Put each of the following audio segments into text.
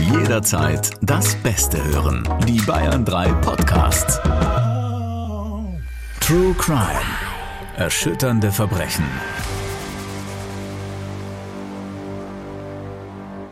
Jederzeit das Beste hören. Die Bayern 3 Podcasts. True Crime. Erschütternde Verbrechen.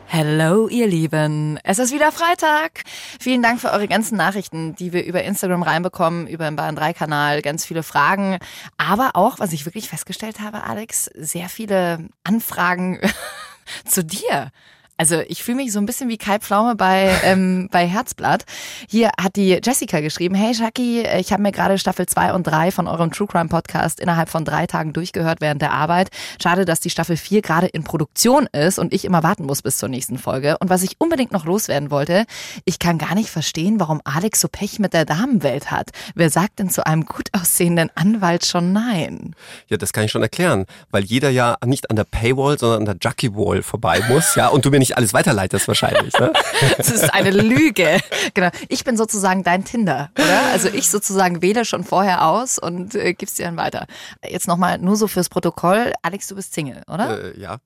Hallo, ihr Lieben. Es ist wieder Freitag. Vielen Dank für eure ganzen Nachrichten, die wir über Instagram reinbekommen, über den Bayern 3 Kanal. Ganz viele Fragen. Aber auch, was ich wirklich festgestellt habe, Alex, sehr viele Anfragen zu dir. Also ich fühle mich so ein bisschen wie Kai Pflaume bei, ähm, bei Herzblatt. Hier hat die Jessica geschrieben, hey Shaki, ich habe mir gerade Staffel 2 und 3 von eurem True Crime Podcast innerhalb von drei Tagen durchgehört während der Arbeit. Schade, dass die Staffel 4 gerade in Produktion ist und ich immer warten muss bis zur nächsten Folge. Und was ich unbedingt noch loswerden wollte, ich kann gar nicht verstehen, warum Alex so Pech mit der Damenwelt hat. Wer sagt denn zu einem gut aussehenden Anwalt schon nein? Ja, das kann ich schon erklären, weil jeder ja nicht an der Paywall, sondern an der Jackie Wall vorbei muss, ja, und du mir nicht alles weiterleitest wahrscheinlich. Ne? Das ist eine Lüge. Genau. Ich bin sozusagen dein Tinder, oder? Also ich sozusagen wähle schon vorher aus und äh, gib's dir dann weiter. Jetzt nochmal nur so fürs Protokoll. Alex, du bist Single, oder? Äh, ja.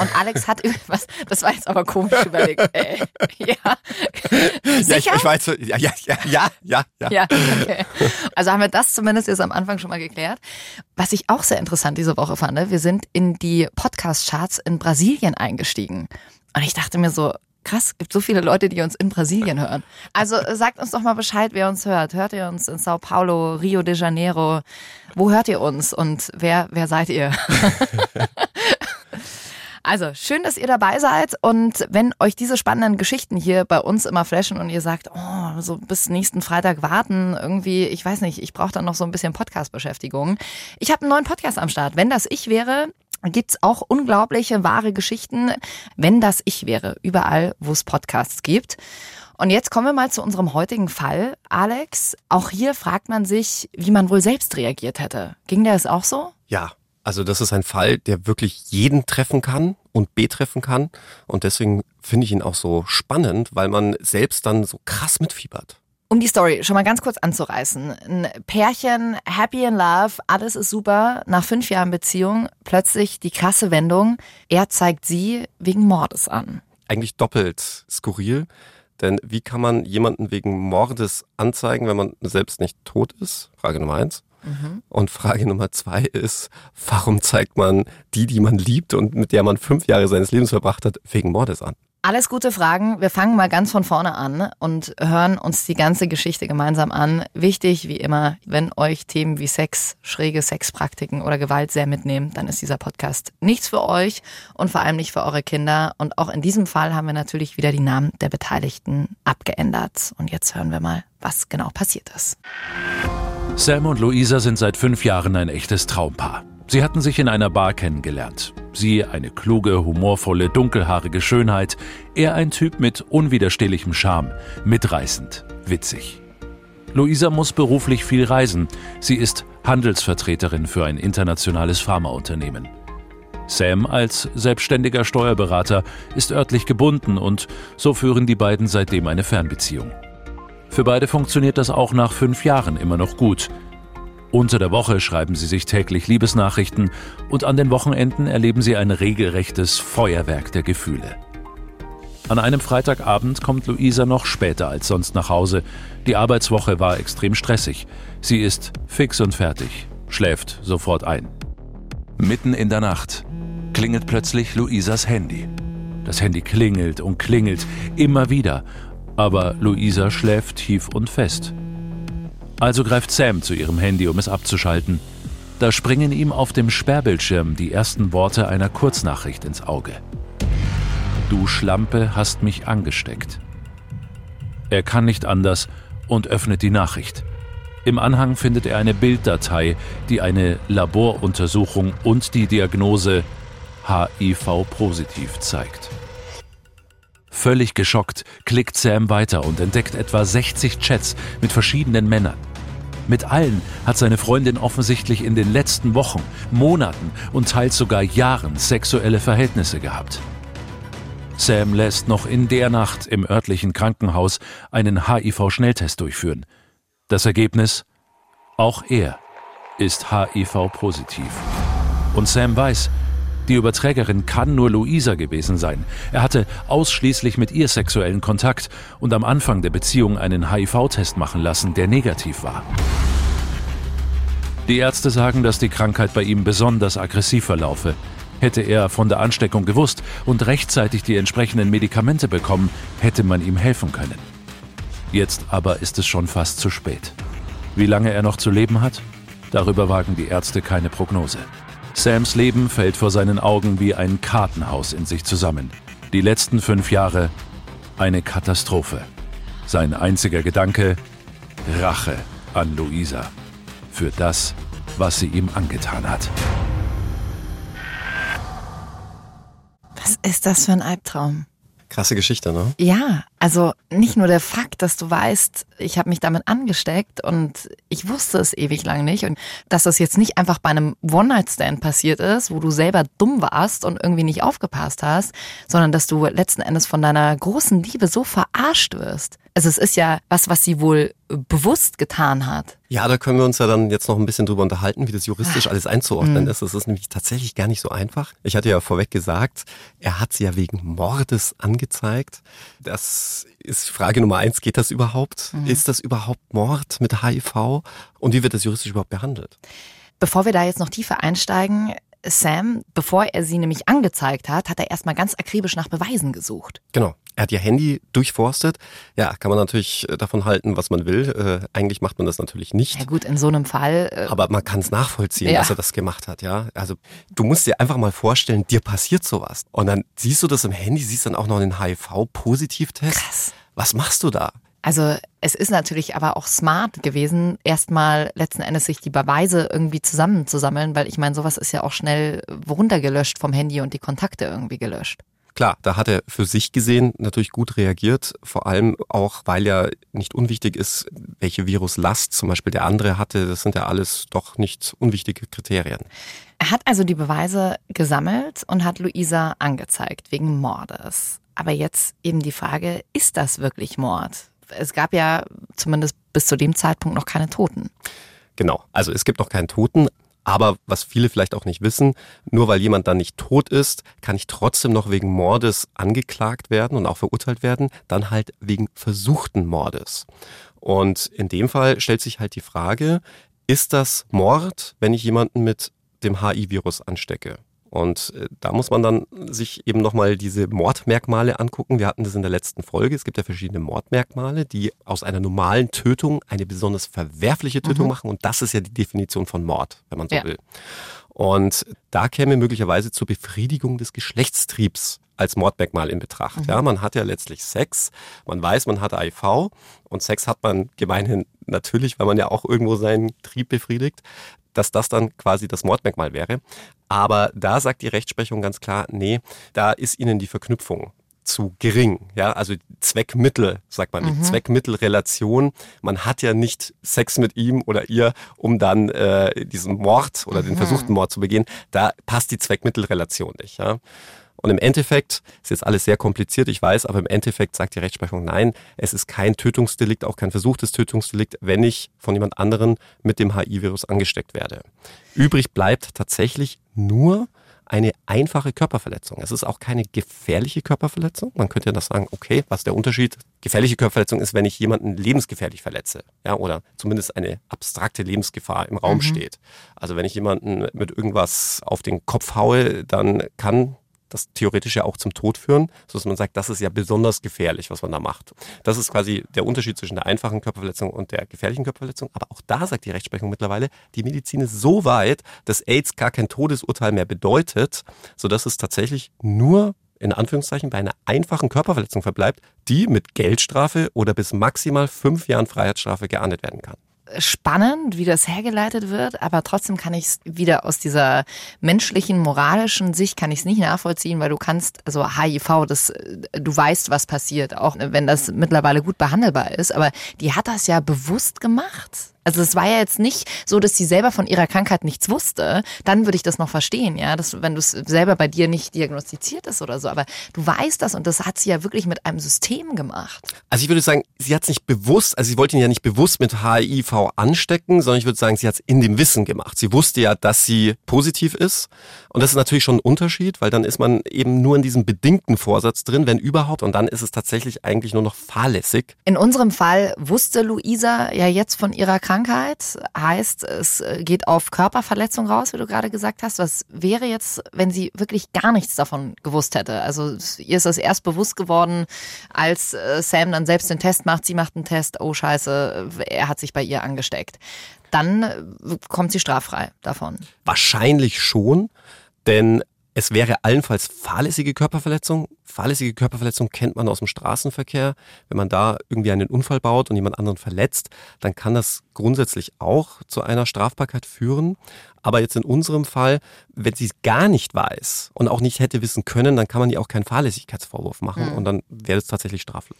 Und Alex hat was, das war jetzt aber komisch überlegt. Äh, ja. Ja, ich, ich weiß, ja, ja, ja, ja, ja, ja. Ja, okay. Also haben wir das zumindest jetzt am Anfang schon mal geklärt. Was ich auch sehr interessant diese Woche fand, wir sind in die Podcast-Charts in Brasilien eingestiegen. Und ich dachte mir so, krass, gibt so viele Leute, die uns in Brasilien hören. Also äh, sagt uns doch mal Bescheid, wer uns hört. Hört ihr uns in Sao Paulo, Rio de Janeiro? Wo hört ihr uns und wer, wer seid ihr? Also, schön, dass ihr dabei seid. Und wenn euch diese spannenden Geschichten hier bei uns immer flashen und ihr sagt, oh, so bis nächsten Freitag warten, irgendwie, ich weiß nicht, ich brauche dann noch so ein bisschen Podcast-Beschäftigung. Ich habe einen neuen Podcast am Start. Wenn das ich wäre, gibt's auch unglaubliche wahre Geschichten. Wenn das ich wäre, überall, wo es Podcasts gibt. Und jetzt kommen wir mal zu unserem heutigen Fall. Alex, auch hier fragt man sich, wie man wohl selbst reagiert hätte. Ging der es auch so? Ja, also das ist ein Fall, der wirklich jeden treffen kann und betreffen kann. Und deswegen finde ich ihn auch so spannend, weil man selbst dann so krass mitfiebert. Um die Story schon mal ganz kurz anzureißen. Ein Pärchen, happy in love, alles ist super. Nach fünf Jahren Beziehung plötzlich die krasse Wendung. Er zeigt sie wegen Mordes an. Eigentlich doppelt skurril. Denn wie kann man jemanden wegen Mordes anzeigen, wenn man selbst nicht tot ist? Frage Nummer eins. Mhm. Und Frage Nummer zwei ist, warum zeigt man die, die man liebt und mit der man fünf Jahre seines Lebens verbracht hat, wegen Mordes an? Alles gute Fragen. Wir fangen mal ganz von vorne an und hören uns die ganze Geschichte gemeinsam an. Wichtig, wie immer, wenn euch Themen wie Sex, schräge Sexpraktiken oder Gewalt sehr mitnehmen, dann ist dieser Podcast nichts für euch und vor allem nicht für eure Kinder. Und auch in diesem Fall haben wir natürlich wieder die Namen der Beteiligten abgeändert. Und jetzt hören wir mal, was genau passiert ist. Sam und Luisa sind seit fünf Jahren ein echtes Traumpaar. Sie hatten sich in einer Bar kennengelernt. Sie eine kluge, humorvolle, dunkelhaarige Schönheit, er ein Typ mit unwiderstehlichem Charme, mitreißend, witzig. Luisa muss beruflich viel reisen. Sie ist Handelsvertreterin für ein internationales Pharmaunternehmen. Sam als selbstständiger Steuerberater ist örtlich gebunden und so führen die beiden seitdem eine Fernbeziehung. Für beide funktioniert das auch nach fünf Jahren immer noch gut. Unter der Woche schreiben sie sich täglich Liebesnachrichten und an den Wochenenden erleben sie ein regelrechtes Feuerwerk der Gefühle. An einem Freitagabend kommt Luisa noch später als sonst nach Hause. Die Arbeitswoche war extrem stressig. Sie ist fix und fertig, schläft sofort ein. Mitten in der Nacht klingelt plötzlich Luisas Handy. Das Handy klingelt und klingelt immer wieder aber Luisa schläft tief und fest. Also greift Sam zu ihrem Handy, um es abzuschalten. Da springen ihm auf dem Sperrbildschirm die ersten Worte einer Kurznachricht ins Auge. Du Schlampe hast mich angesteckt. Er kann nicht anders und öffnet die Nachricht. Im Anhang findet er eine Bilddatei, die eine Laboruntersuchung und die Diagnose HIV-positiv zeigt. Völlig geschockt klickt Sam weiter und entdeckt etwa 60 Chats mit verschiedenen Männern. Mit allen hat seine Freundin offensichtlich in den letzten Wochen, Monaten und teils sogar Jahren sexuelle Verhältnisse gehabt. Sam lässt noch in der Nacht im örtlichen Krankenhaus einen HIV-Schnelltest durchführen. Das Ergebnis? Auch er ist HIV-positiv. Und Sam weiß, Die Überträgerin kann nur Luisa gewesen sein. Er hatte ausschließlich mit ihr sexuellen Kontakt und am Anfang der Beziehung einen HIV-Test machen lassen, der negativ war. Die Ärzte sagen, dass die Krankheit bei ihm besonders aggressiv verlaufe. Hätte er von der Ansteckung gewusst und rechtzeitig die entsprechenden Medikamente bekommen, hätte man ihm helfen können. Jetzt aber ist es schon fast zu spät. Wie lange er noch zu leben hat? Darüber wagen die Ärzte keine Prognose. Sams Leben fällt vor seinen Augen wie ein Kartenhaus in sich zusammen. Die letzten fünf Jahre eine Katastrophe. Sein einziger Gedanke Rache an Luisa. Für das, was sie ihm angetan hat. Was ist das für ein Albtraum? Krasse Geschichte, ne? Ja, also nicht nur der Fakt, dass du weißt, ich habe mich damit angesteckt und ich wusste es ewig lang nicht und dass das jetzt nicht einfach bei einem One-Night-Stand passiert ist, wo du selber dumm warst und irgendwie nicht aufgepasst hast, sondern dass du letzten Endes von deiner großen Liebe so verarscht wirst. Also es ist ja was, was sie wohl bewusst getan hat. Ja, da können wir uns ja dann jetzt noch ein bisschen drüber unterhalten, wie das juristisch alles einzuordnen ist. Das ist nämlich tatsächlich gar nicht so einfach. Ich hatte ja vorweg gesagt, er hat sie ja wegen Mordes angezeigt. Das ist Frage Nummer eins, geht das überhaupt? Mhm. Ist das überhaupt Mord mit HIV? Und wie wird das juristisch überhaupt behandelt? Bevor wir da jetzt noch tiefer einsteigen, Sam, bevor er sie nämlich angezeigt hat, hat er erstmal ganz akribisch nach Beweisen gesucht. Genau. Er hat ihr Handy durchforstet. Ja, kann man natürlich äh, davon halten, was man will. Äh, eigentlich macht man das natürlich nicht. Ja gut, in so einem Fall. Äh, Aber man kann es nachvollziehen, ja. dass er das gemacht hat, ja. Also du musst dir einfach mal vorstellen, dir passiert sowas. Und dann siehst du das im Handy, siehst dann auch noch den HIV-Positivtest. Krass. Was machst du da? Also es ist natürlich aber auch smart gewesen, erstmal letzten Endes sich die Beweise irgendwie zusammenzusammeln, weil ich meine, sowas ist ja auch schnell runtergelöscht vom Handy und die Kontakte irgendwie gelöscht. Klar, da hat er für sich gesehen natürlich gut reagiert, vor allem auch, weil ja nicht unwichtig ist, welche Viruslast zum Beispiel der andere hatte. Das sind ja alles doch nicht unwichtige Kriterien. Er hat also die Beweise gesammelt und hat Luisa angezeigt wegen Mordes. Aber jetzt eben die Frage, ist das wirklich Mord? Es gab ja zumindest bis zu dem Zeitpunkt noch keine Toten. Genau, also es gibt noch keinen Toten, aber was viele vielleicht auch nicht wissen, nur weil jemand dann nicht tot ist, kann ich trotzdem noch wegen Mordes angeklagt werden und auch verurteilt werden, dann halt wegen versuchten Mordes. Und in dem Fall stellt sich halt die Frage, ist das Mord, wenn ich jemanden mit dem HI-Virus anstecke? Und äh, da muss man dann sich eben nochmal diese Mordmerkmale angucken. Wir hatten das in der letzten Folge. Es gibt ja verschiedene Mordmerkmale, die aus einer normalen Tötung eine besonders verwerfliche Tötung mhm. machen. Und das ist ja die Definition von Mord, wenn man so ja. will. Und da käme möglicherweise zur Befriedigung des Geschlechtstriebs als Mordmerkmal in Betracht. Mhm. Ja, man hat ja letztlich Sex, man weiß, man hat HIV und Sex hat man gemeinhin natürlich, weil man ja auch irgendwo seinen Trieb befriedigt dass das dann quasi das Mordmerkmal wäre. Aber da sagt die Rechtsprechung ganz klar, nee, da ist ihnen die Verknüpfung zu gering. Ja, also Zweckmittel, sagt man, mhm. die Zweckmittelrelation. Man hat ja nicht Sex mit ihm oder ihr, um dann äh, diesen Mord oder mhm. den versuchten Mord zu begehen. Da passt die Zweckmittelrelation nicht. Ja. Und im Endeffekt ist jetzt alles sehr kompliziert, ich weiß, aber im Endeffekt sagt die Rechtsprechung nein, es ist kein Tötungsdelikt, auch kein versuchtes Tötungsdelikt, wenn ich von jemand anderen mit dem HI-Virus angesteckt werde. Übrig bleibt tatsächlich nur eine einfache Körperverletzung. Es ist auch keine gefährliche Körperverletzung. Man könnte ja das sagen, okay, was ist der Unterschied? Gefährliche Körperverletzung ist, wenn ich jemanden lebensgefährlich verletze, ja, oder zumindest eine abstrakte Lebensgefahr im Raum mhm. steht. Also wenn ich jemanden mit irgendwas auf den Kopf haue, dann kann das theoretisch ja auch zum Tod führen, sodass man sagt, das ist ja besonders gefährlich, was man da macht. Das ist quasi der Unterschied zwischen der einfachen Körperverletzung und der gefährlichen Körperverletzung. Aber auch da sagt die Rechtsprechung mittlerweile, die Medizin ist so weit, dass AIDS gar kein Todesurteil mehr bedeutet, sodass es tatsächlich nur in Anführungszeichen bei einer einfachen Körperverletzung verbleibt, die mit Geldstrafe oder bis maximal fünf Jahren Freiheitsstrafe geahndet werden kann spannend, wie das hergeleitet wird, aber trotzdem kann ich es wieder aus dieser menschlichen, moralischen Sicht kann ich es nicht nachvollziehen, weil du kannst, also HIV, das, du weißt, was passiert, auch wenn das mittlerweile gut behandelbar ist, aber die hat das ja bewusst gemacht. Also es war ja jetzt nicht so, dass sie selber von ihrer Krankheit nichts wusste. Dann würde ich das noch verstehen, ja, dass, wenn du es selber bei dir nicht diagnostiziert ist oder so. Aber du weißt das und das hat sie ja wirklich mit einem System gemacht. Also ich würde sagen, sie hat es nicht bewusst, also sie wollte ihn ja nicht bewusst mit HIV anstecken, sondern ich würde sagen, sie hat es in dem Wissen gemacht. Sie wusste ja, dass sie positiv ist. Und das ist natürlich schon ein Unterschied, weil dann ist man eben nur in diesem bedingten Vorsatz drin, wenn überhaupt. Und dann ist es tatsächlich eigentlich nur noch fahrlässig. In unserem Fall wusste Luisa ja jetzt von ihrer Krankheit. Heißt, es geht auf Körperverletzung raus, wie du gerade gesagt hast. Was wäre jetzt, wenn sie wirklich gar nichts davon gewusst hätte? Also ihr ist das erst bewusst geworden, als äh, Sam dann selbst den Test macht. Sie macht einen Test. Oh scheiße, er hat sich bei ihr angesteckt. Dann äh, kommt sie straffrei davon. Wahrscheinlich schon, denn es wäre allenfalls fahrlässige Körperverletzung. Fahrlässige Körperverletzung kennt man aus dem Straßenverkehr. Wenn man da irgendwie einen Unfall baut und jemand anderen verletzt, dann kann das grundsätzlich auch zu einer Strafbarkeit führen. Aber jetzt in unserem Fall, wenn sie es gar nicht weiß und auch nicht hätte wissen können, dann kann man ihr auch keinen Fahrlässigkeitsvorwurf machen Mhm. und dann wäre es tatsächlich straflos.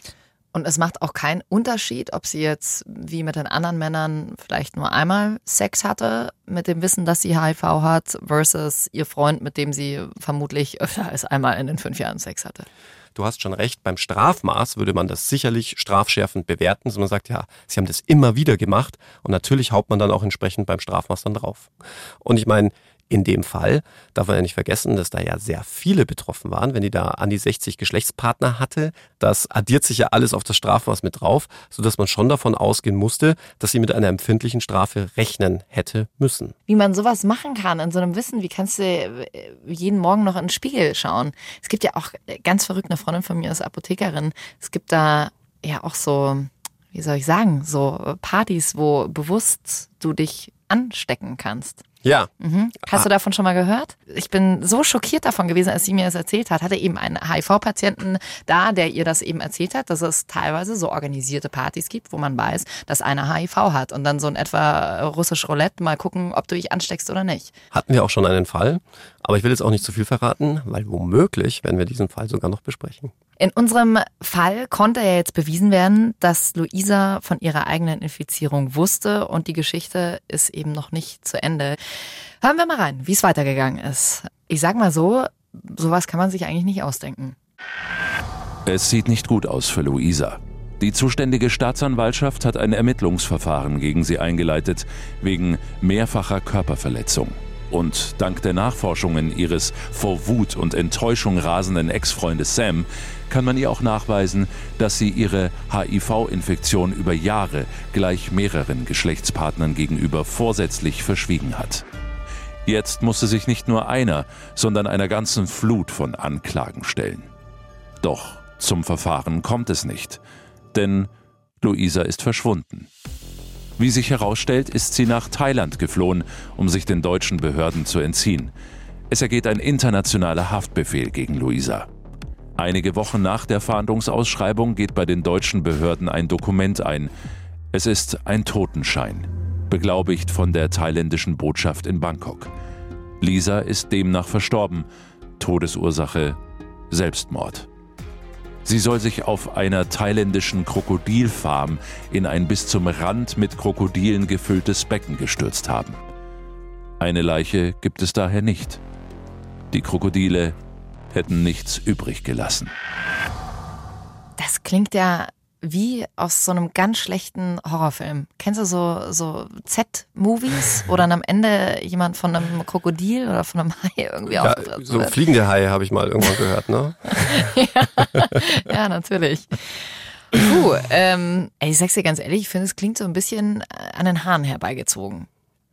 Und es macht auch keinen Unterschied, ob sie jetzt wie mit den anderen Männern vielleicht nur einmal Sex hatte, mit dem Wissen, dass sie HIV hat, versus ihr Freund, mit dem sie vermutlich öfter als einmal in den fünf Jahren Sex hatte. Du hast schon recht, beim Strafmaß würde man das sicherlich strafschärfend bewerten. So man sagt, ja, sie haben das immer wieder gemacht und natürlich haut man dann auch entsprechend beim Strafmaß dann drauf. Und ich meine, in dem Fall darf man ja nicht vergessen, dass da ja sehr viele betroffen waren. Wenn die da an die 60 Geschlechtspartner hatte, das addiert sich ja alles auf das Strafmaß mit drauf, sodass man schon davon ausgehen musste, dass sie mit einer empfindlichen Strafe rechnen hätte müssen. Wie man sowas machen kann in so einem Wissen, wie kannst du äh, jeden Morgen noch in den Spiegel schauen? Es gibt ja auch äh, ganz verrückt, eine Freundin von mir ist Apothekerin. Es gibt da ja auch so, wie soll ich sagen, so Partys, wo bewusst du dich anstecken kannst. Ja, Mhm. Hast du davon schon mal gehört? Ich bin so schockiert davon gewesen, als sie mir das erzählt hat. Hatte eben einen HIV-Patienten da, der ihr das eben erzählt hat, dass es teilweise so organisierte Partys gibt, wo man weiß, dass einer HIV hat und dann so in etwa russisch Roulette mal gucken, ob du dich ansteckst oder nicht. hatten wir auch schon einen Fall. Aber ich will jetzt auch nicht zu viel verraten, weil womöglich werden wir diesen Fall sogar noch besprechen. In unserem Fall konnte ja jetzt bewiesen werden, dass Luisa von ihrer eigenen Infizierung wusste und die Geschichte ist eben noch nicht zu Ende. Hören wir mal rein, wie es weitergegangen ist. Ich sag mal so, sowas kann man sich eigentlich nicht ausdenken. Es sieht nicht gut aus für Luisa. Die zuständige Staatsanwaltschaft hat ein Ermittlungsverfahren gegen sie eingeleitet, wegen mehrfacher Körperverletzung. Und dank der Nachforschungen ihres vor Wut und Enttäuschung rasenden Ex-Freundes Sam kann man ihr auch nachweisen, dass sie ihre HIV-Infektion über Jahre gleich mehreren Geschlechtspartnern gegenüber vorsätzlich verschwiegen hat. Jetzt muss sie sich nicht nur einer, sondern einer ganzen Flut von Anklagen stellen. Doch zum Verfahren kommt es nicht, denn Luisa ist verschwunden. Wie sich herausstellt, ist sie nach Thailand geflohen, um sich den deutschen Behörden zu entziehen. Es ergeht ein internationaler Haftbefehl gegen Luisa. Einige Wochen nach der Fahndungsausschreibung geht bei den deutschen Behörden ein Dokument ein. Es ist ein Totenschein, beglaubigt von der thailändischen Botschaft in Bangkok. Lisa ist demnach verstorben. Todesursache Selbstmord. Sie soll sich auf einer thailändischen Krokodilfarm in ein bis zum Rand mit Krokodilen gefülltes Becken gestürzt haben. Eine Leiche gibt es daher nicht. Die Krokodile hätten nichts übrig gelassen. Das klingt ja wie aus so einem ganz schlechten Horrorfilm. Kennst du so, so Z-Movies, wo dann am Ende jemand von einem Krokodil oder von einem Hai irgendwie Ja, aufgefressen so wird? fliegende Haie habe ich mal irgendwann gehört, ne? Ja, natürlich. Puh, ähm, ey, ich sag's dir ganz ehrlich, ich finde, es klingt so ein bisschen äh, an den Haaren herbeigezogen.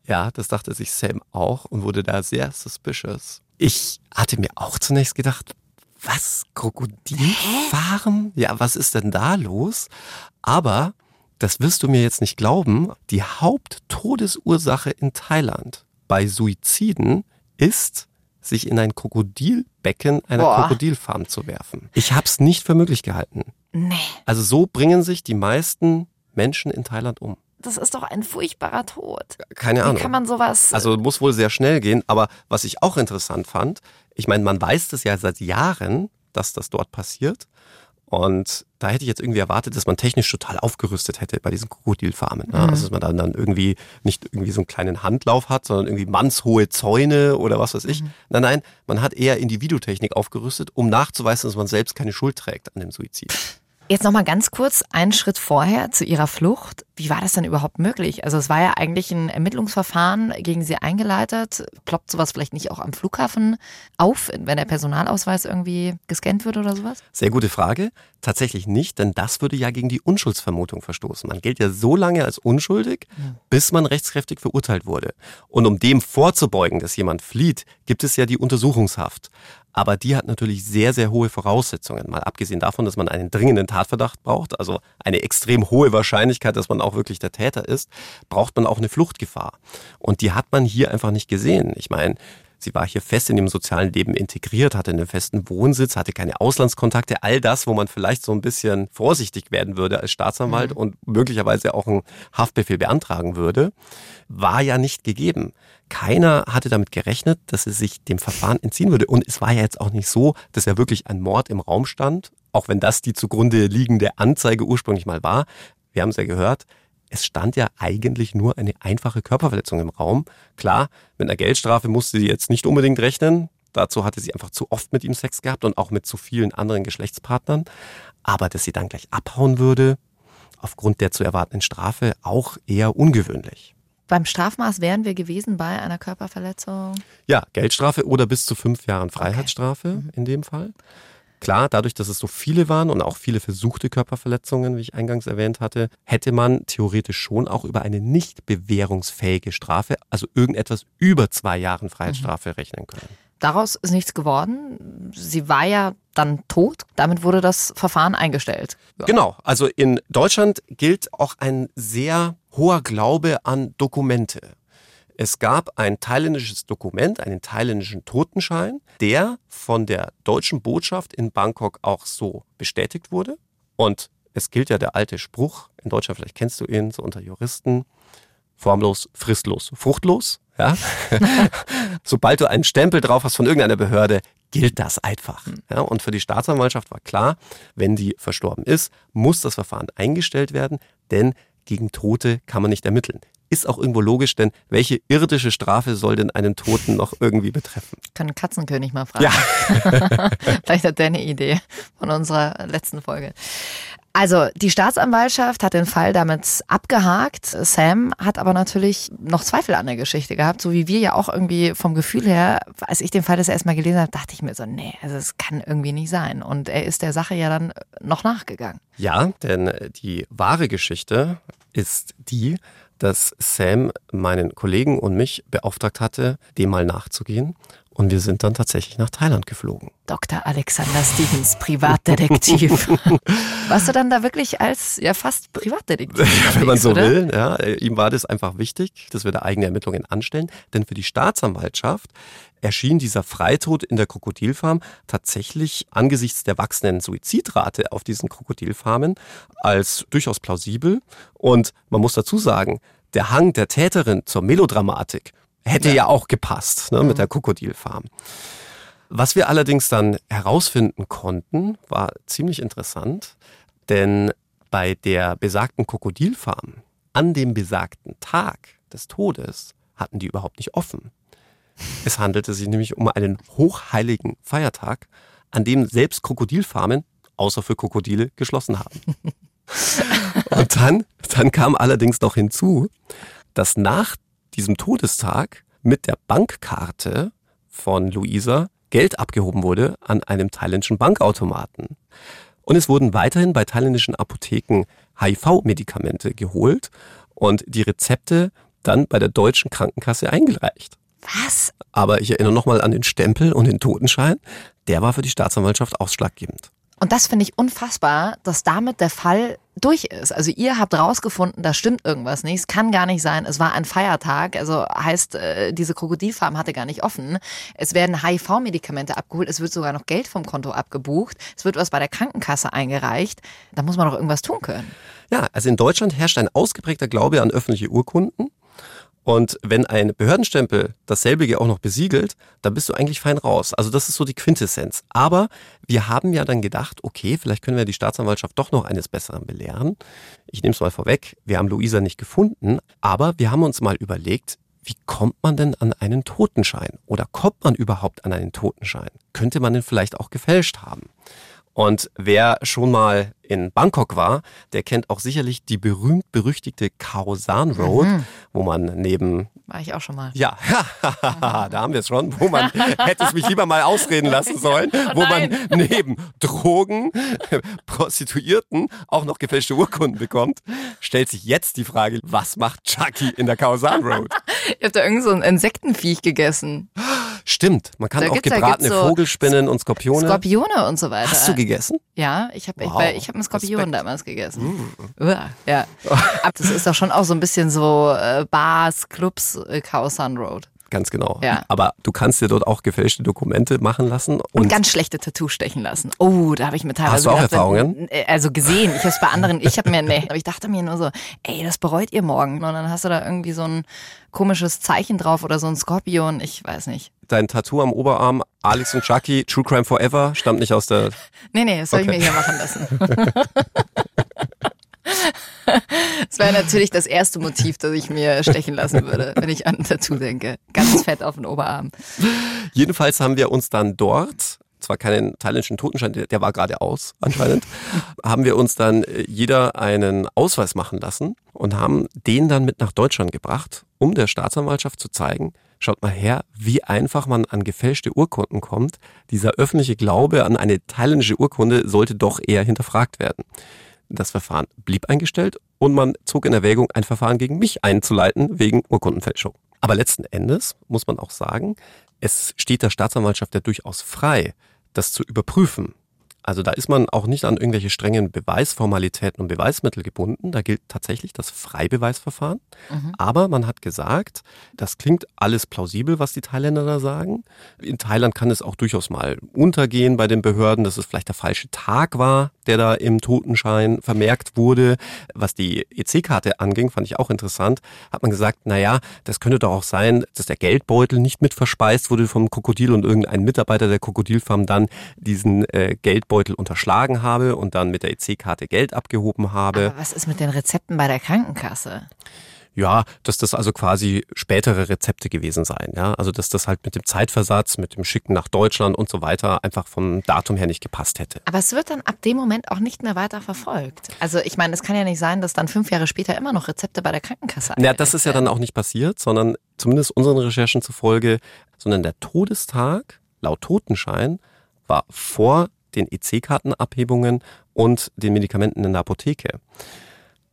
Ja, das dachte sich Sam auch und wurde da sehr suspicious. Ich hatte mir auch zunächst gedacht, was? Krokodilfarm? Ja, was ist denn da los? Aber, das wirst du mir jetzt nicht glauben, die Haupttodesursache in Thailand bei Suiziden ist, sich in ein Krokodilbecken einer Boah. Krokodilfarm zu werfen. Ich hab's nicht für möglich gehalten. Nee, Also so bringen sich die meisten Menschen in Thailand um. das ist doch ein furchtbarer Tod. Keine Ahnung. Wie kann man sowas... Also muss wohl sehr schnell gehen. Aber was ich auch interessant fand, ich meine, man weiß das ja seit Jahren, dass das dort passiert. Und da hätte ich jetzt irgendwie erwartet, dass man technisch total aufgerüstet hätte bei diesen Krokodilfarmen. Ne? Also dass man dann, dann irgendwie nicht irgendwie so einen kleinen Handlauf hat, sondern irgendwie mannshohe Zäune oder was weiß ich. Nein, nein, man hat eher in die Videotechnik aufgerüstet, um nachzuweisen, dass man selbst keine Schuld trägt an dem Suizid. Jetzt noch mal ganz kurz einen Schritt vorher zu Ihrer Flucht. Wie war das denn überhaupt möglich? Also es war ja eigentlich ein Ermittlungsverfahren gegen Sie eingeleitet. Ploppt sowas vielleicht nicht auch am Flughafen auf, wenn der Personalausweis irgendwie gescannt wird oder sowas? Sehr gute Frage. Tatsächlich nicht, denn das würde ja gegen die Unschuldsvermutung verstoßen. Man gilt ja so lange als unschuldig, bis man rechtskräftig verurteilt wurde. Und um dem vorzubeugen, dass jemand flieht, gibt es ja die Untersuchungshaft. Aber die hat natürlich sehr, sehr hohe Voraussetzungen. Mal abgesehen davon, dass man einen dringenden Tatverdacht braucht, also eine extrem hohe Wahrscheinlichkeit, dass man auch wirklich der Täter ist, braucht man auch eine Fluchtgefahr. Und die hat man hier einfach nicht gesehen. Ich meine, Sie war hier fest in dem sozialen Leben integriert, hatte einen festen Wohnsitz, hatte keine Auslandskontakte, all das, wo man vielleicht so ein bisschen vorsichtig werden würde als Staatsanwalt Mhm. und möglicherweise auch einen Haftbefehl beantragen würde, war ja nicht gegeben. Keiner hatte damit gerechnet, dass sie sich dem Verfahren entziehen würde. Und es war ja jetzt auch nicht so, dass ja wirklich ein Mord im Raum stand, auch wenn das die zugrunde liegende Anzeige ursprünglich mal war. Wir haben es ja gehört, es stand ja eigentlich nur eine einfache Körperverletzung im Raum. Klar, mit einer Geldstrafe musste sie jetzt nicht unbedingt rechnen. Dazu hatte sie einfach zu oft mit ihm Sex gehabt und auch mit zu vielen anderen Geschlechtspartnern. Aber dass sie dann gleich abhauen würde, aufgrund der zu erwartenden Strafe, auch eher ungewöhnlich. Beim Strafmaß wären wir gewesen bei einer Körperverletzung. Ja, Geldstrafe oder bis zu fünf Jahren Freiheitsstrafe in dem Fall. Klar, dadurch, dass es so viele waren und auch viele versuchte Körperverletzungen, wie ich eingangs erwähnt hatte, hätte man theoretisch schon auch über eine nicht bewährungsfähige Strafe, also irgendetwas über zwei Jahren Freiheitsstrafe rechnen können. Daraus ist nichts geworden. Sie war ja dann tot. Damit wurde das Verfahren eingestellt. Genau, also in Deutschland gilt auch ein sehr hoher Glaube an Dokumente. Es gab ein thailändisches Dokument, einen thailändischen Totenschein, der von der deutschen Botschaft in Bangkok auch so bestätigt wurde. Und es gilt ja der alte Spruch, in Deutschland vielleicht kennst du ihn, so unter Juristen, formlos, fristlos, fruchtlos. Ja? Sobald du einen Stempel drauf hast von irgendeiner Behörde, gilt das einfach. Ja? Und für die Staatsanwaltschaft war klar, wenn die verstorben ist, muss das Verfahren eingestellt werden, denn gegen Tote kann man nicht ermitteln. Ist auch irgendwo logisch, denn welche irdische Strafe soll denn einen Toten noch irgendwie betreffen? Können Katzenkönig mal fragen. Ja. Vielleicht hat der eine Idee von unserer letzten Folge. Also, die Staatsanwaltschaft hat den Fall damit abgehakt. Sam hat aber natürlich noch Zweifel an der Geschichte gehabt, so wie wir ja auch irgendwie vom Gefühl her, als ich den Fall das erstmal gelesen habe, dachte ich mir so, nee, also es kann irgendwie nicht sein. Und er ist der Sache ja dann noch nachgegangen. Ja, denn die wahre Geschichte ist die, dass Sam meinen Kollegen und mich beauftragt hatte, dem mal nachzugehen. Und wir sind dann tatsächlich nach Thailand geflogen. Dr. Alexander Stevens, Privatdetektiv. Warst du dann da wirklich als ja fast Privatdetektiv? Wenn man so oder? will, ja, äh, ihm war das einfach wichtig, dass wir da eigene Ermittlungen anstellen. Denn für die Staatsanwaltschaft erschien dieser Freitod in der Krokodilfarm tatsächlich angesichts der wachsenden Suizidrate auf diesen Krokodilfarmen als durchaus plausibel. Und man muss dazu sagen, der Hang der Täterin zur Melodramatik hätte ja, auch gepasst ne, mit der Krokodilfarm. Was wir allerdings dann herausfinden konnten, war ziemlich interessant, denn bei der besagten Krokodilfarm an dem besagten Tag des Todes hatten die überhaupt nicht offen. Es handelte sich nämlich um einen hochheiligen Feiertag, an dem selbst Krokodilfarmen, außer für Krokodile, geschlossen haben. Und dann, dann kam allerdings noch hinzu, dass nach diesem Todestag mit der Bankkarte von Luisa Geld abgehoben wurde an einem thailändischen Bankautomaten. Und es wurden weiterhin bei thailändischen Apotheken HIV-Medikamente geholt und die Rezepte dann bei der deutschen Krankenkasse eingereicht. Was? Aber ich erinnere nochmal an den Stempel und den Totenschein. Der war für die Staatsanwaltschaft ausschlaggebend. Und das finde ich unfassbar, dass damit der Fall durch ist. Also ihr habt rausgefunden, da stimmt irgendwas nicht. Es kann gar nicht sein. Es war ein Feiertag. Also heißt, äh, diese Krokodilfarm hatte gar nicht offen. Es werden HIV-Medikamente abgeholt. Es wird sogar noch Geld vom Konto abgebucht. Es wird was bei der Krankenkasse eingereicht. Da muss man doch irgendwas tun können. Ja, also in Deutschland herrscht ein ausgeprägter Glaube an öffentliche Urkunden. Und wenn ein Behördenstempel dasselbige auch noch besiegelt, dann bist du eigentlich fein raus. Also das ist so die Quintessenz. Aber wir haben ja dann gedacht, okay, vielleicht können wir die Staatsanwaltschaft doch noch eines Besseren belehren. Ich nehme es mal vorweg, wir haben Luisa nicht gefunden, aber wir haben uns mal überlegt, wie kommt man denn an einen Totenschein? Oder kommt man überhaupt an einen Totenschein? Könnte man den vielleicht auch gefälscht haben? Und wer schon mal in Bangkok war, der kennt auch sicherlich die berühmt-berüchtigte Khao San Road, mhm. wo man neben... War ich auch schon mal. Ja, da haben wir es schon, wo man, hätte es mich lieber mal ausreden lassen sollen, oh wo man neben Drogen, Prostituierten auch noch gefälschte Urkunden bekommt. Stellt sich jetzt die Frage, was macht Chucky in der Khao San Road? Ihr habt da irgend so ein Insektenviech gegessen. Stimmt, man kann da auch gebratene so Vogelspinnen und Skorpione. Skorpione und so weiter. Hast du gegessen? Ja, ich habe wow. ich, ich hab einen Skorpion Respekt. damals gegessen. Mm. Ja. Aber das ist doch schon auch so ein bisschen so äh, Bars, Clubs, äh, Chaos Sun Road. Ganz genau. Ja. Aber du kannst dir dort auch gefälschte Dokumente machen lassen. Und, und ganz schlechte Tattoos stechen lassen. Oh, da habe ich mir teilweise. Hast du auch gedacht, Erfahrungen? Äh, also gesehen. Ich habe es bei anderen, ich habe mir, nee. Aber ich dachte mir nur so, ey, das bereut ihr morgen. Und dann hast du da irgendwie so ein komisches Zeichen drauf oder so ein Skorpion. Ich weiß nicht. Dein Tattoo am Oberarm, Alex und Chucky, True Crime Forever, stammt nicht aus der. nee, nee, das soll okay. ich mir hier machen lassen. Das wäre natürlich das erste Motiv, das ich mir stechen lassen würde, wenn ich an ein Tattoo denke. Ganz fett auf den Oberarm. Jedenfalls haben wir uns dann dort zwar keinen thailändischen Totenschein, der war gerade aus anscheinend, haben wir uns dann äh, jeder einen Ausweis machen lassen und haben den dann mit nach Deutschland gebracht, um der Staatsanwaltschaft zu zeigen, schaut mal her, wie einfach man an gefälschte Urkunden kommt. Dieser öffentliche Glaube an eine thailändische Urkunde sollte doch eher hinterfragt werden. Das Verfahren blieb eingestellt und man zog in Erwägung, ein Verfahren gegen mich einzuleiten wegen Urkundenfälschung. Aber letzten Endes muss man auch sagen, es steht der Staatsanwaltschaft ja durchaus frei, das zu überprüfen. Also da ist man auch nicht an irgendwelche strengen Beweisformalitäten und Beweismittel gebunden. Da gilt tatsächlich das Freibeweisverfahren. Mhm. Aber man hat gesagt, das klingt alles plausibel, was die Thailänder da sagen. In Thailand kann es auch durchaus mal untergehen bei den Behörden, dass es vielleicht der falsche Tag war, der da im Totenschein vermerkt wurde. Was die EC-Karte anging, fand ich auch interessant. Hat man gesagt, na das könnte doch auch sein, dass der Geldbeutel nicht mit verspeist wurde vom Krokodil und irgendein Mitarbeiter der Krokodilfarm dann diesen äh, Geldbeutel Geldbeutel unterschlagen habe und dann mit der EC-Karte Geld abgehoben habe. Aber was ist mit den Rezepten bei der Krankenkasse? Ja, dass das also quasi spätere Rezepte gewesen seien. Ja, also dass das halt mit dem Zeitversatz, mit dem Schicken nach Deutschland und so weiter einfach vom Datum her nicht gepasst hätte. Aber es wird dann ab dem Moment auch nicht mehr weiter verfolgt. Also ich meine, es kann ja nicht sein, dass dann fünf Jahre später immer noch Rezepte bei der Krankenkasse. Ja, das ist ja dann auch nicht passiert, sondern zumindest unseren Recherchen zufolge, sondern der Todestag laut Totenschein war vor den EC-Kartenabhebungen und den Medikamenten in der Apotheke.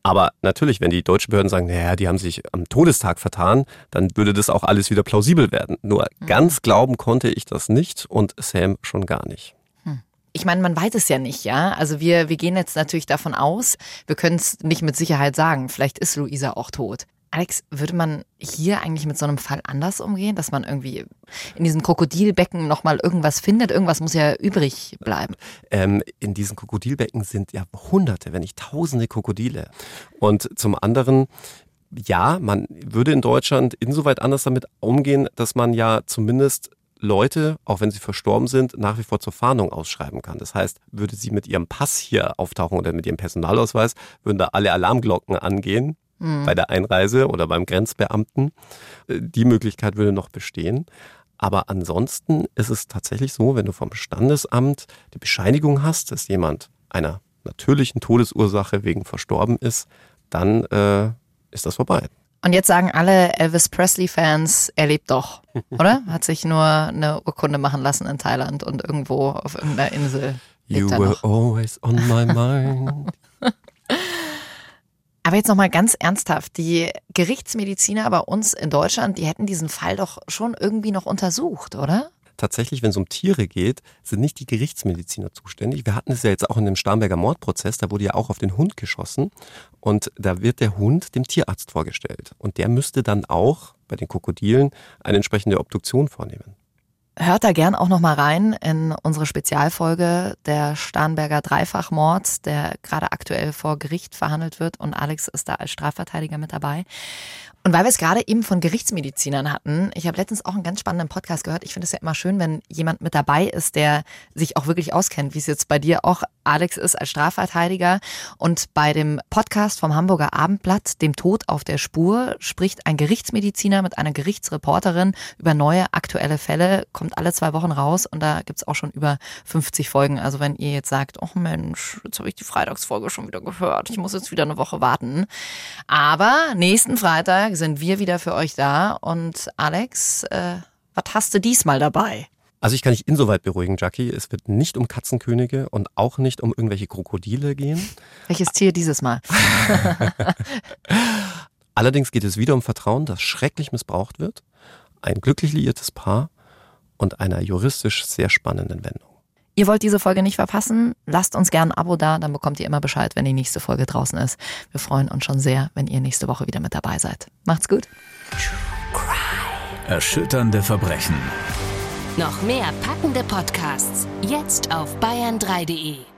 Aber natürlich, wenn die deutschen Behörden sagen, naja, die haben sich am Todestag vertan, dann würde das auch alles wieder plausibel werden. Nur mhm. ganz glauben konnte ich das nicht und Sam schon gar nicht. Hm. Ich meine, man weiß es ja nicht, ja. Also wir, wir gehen jetzt natürlich davon aus, wir können es nicht mit Sicherheit sagen. Vielleicht ist Luisa auch tot. Alex, würde man hier eigentlich mit so einem Fall anders umgehen, dass man irgendwie in diesen Krokodilbecken nochmal irgendwas findet? Irgendwas muss ja übrig bleiben. Ähm, in diesen Krokodilbecken sind ja hunderte, wenn nicht tausende Krokodile. Und zum anderen, ja, man würde in Deutschland insoweit anders damit umgehen, dass man ja zumindest Leute, auch wenn sie verstorben sind, nach wie vor zur Fahndung ausschreiben kann. Das heißt, würde sie mit ihrem Pass hier auftauchen oder mit ihrem Personalausweis, würden da alle Alarmglocken angehen mhm. bei der Einreise oder beim Grenzbeamten. Äh, die Möglichkeit würde noch bestehen. Aber ansonsten ist es tatsächlich so, wenn du vom Standesamt die Bescheinigung hast, dass jemand einer natürlichen Todesursache wegen verstorben ist, dann äh, ist das vorbei. Und jetzt sagen alle Elvis Presley-Fans, er lebt doch, oder? Hat sich nur eine Urkunde machen lassen in Thailand und irgendwo auf irgendeiner Insel. You were noch. always on my mind. Aber jetzt nochmal ganz ernsthaft, die Gerichtsmediziner bei uns in Deutschland, die hätten diesen Fall doch schon irgendwie noch untersucht, oder? Tatsächlich, wenn es um Tiere geht, sind nicht die Gerichtsmediziner zuständig. Wir hatten es ja jetzt auch in dem Starnberger Mordprozess, da wurde ja auch auf den Hund geschossen und da wird der Hund dem Tierarzt vorgestellt und der müsste dann auch bei den Krokodilen eine entsprechende Obduktion vornehmen. Hört da gern auch noch mal rein in unsere Spezialfolge der Starnberger Dreifachmord, der gerade aktuell vor Gericht verhandelt wird und Alex ist da als Strafverteidiger mit dabei. Und weil wir es gerade eben von Gerichtsmedizinern hatten, ich habe letztens auch einen ganz spannenden Podcast gehört. Ich finde es ja immer schön, wenn jemand mit dabei ist, der sich auch wirklich auskennt, wie es jetzt bei dir auch Alex ist als Strafverteidiger. Und bei dem Podcast vom Hamburger Abendblatt, dem Tod auf der Spur, spricht ein Gerichtsmediziner mit einer Gerichtsreporterin über neue aktuelle Fälle, kommt alle zwei Wochen raus und da gibt's auch schon über 50 Folgen. Also wenn ihr jetzt sagt, oh Mensch, jetzt habe ich die Freitagsfolge schon wieder gehört, ich muss jetzt wieder eine Woche warten. Aber nächsten Freitag sind wir wieder für euch da. Und Alex, äh, was hast du diesmal dabei? Also ich kann dich insoweit beruhigen, Jackie. Es wird nicht um Katzenkönige und auch nicht um irgendwelche Krokodile gehen. Welches Tier dieses Mal? Allerdings geht es wieder um Vertrauen, das schrecklich missbraucht wird, ein glücklich liiertes Paar und einer juristisch sehr spannenden Wendung. Ihr wollt diese Folge nicht verpassen? Lasst uns gerne ein Abo da, dann bekommt ihr immer Bescheid, wenn die nächste Folge draußen ist. Wir freuen uns schon sehr, wenn ihr nächste Woche wieder mit dabei seid. Macht's gut. Erschütternde Verbrechen. Noch mehr packende Podcasts jetzt auf bayern3.de.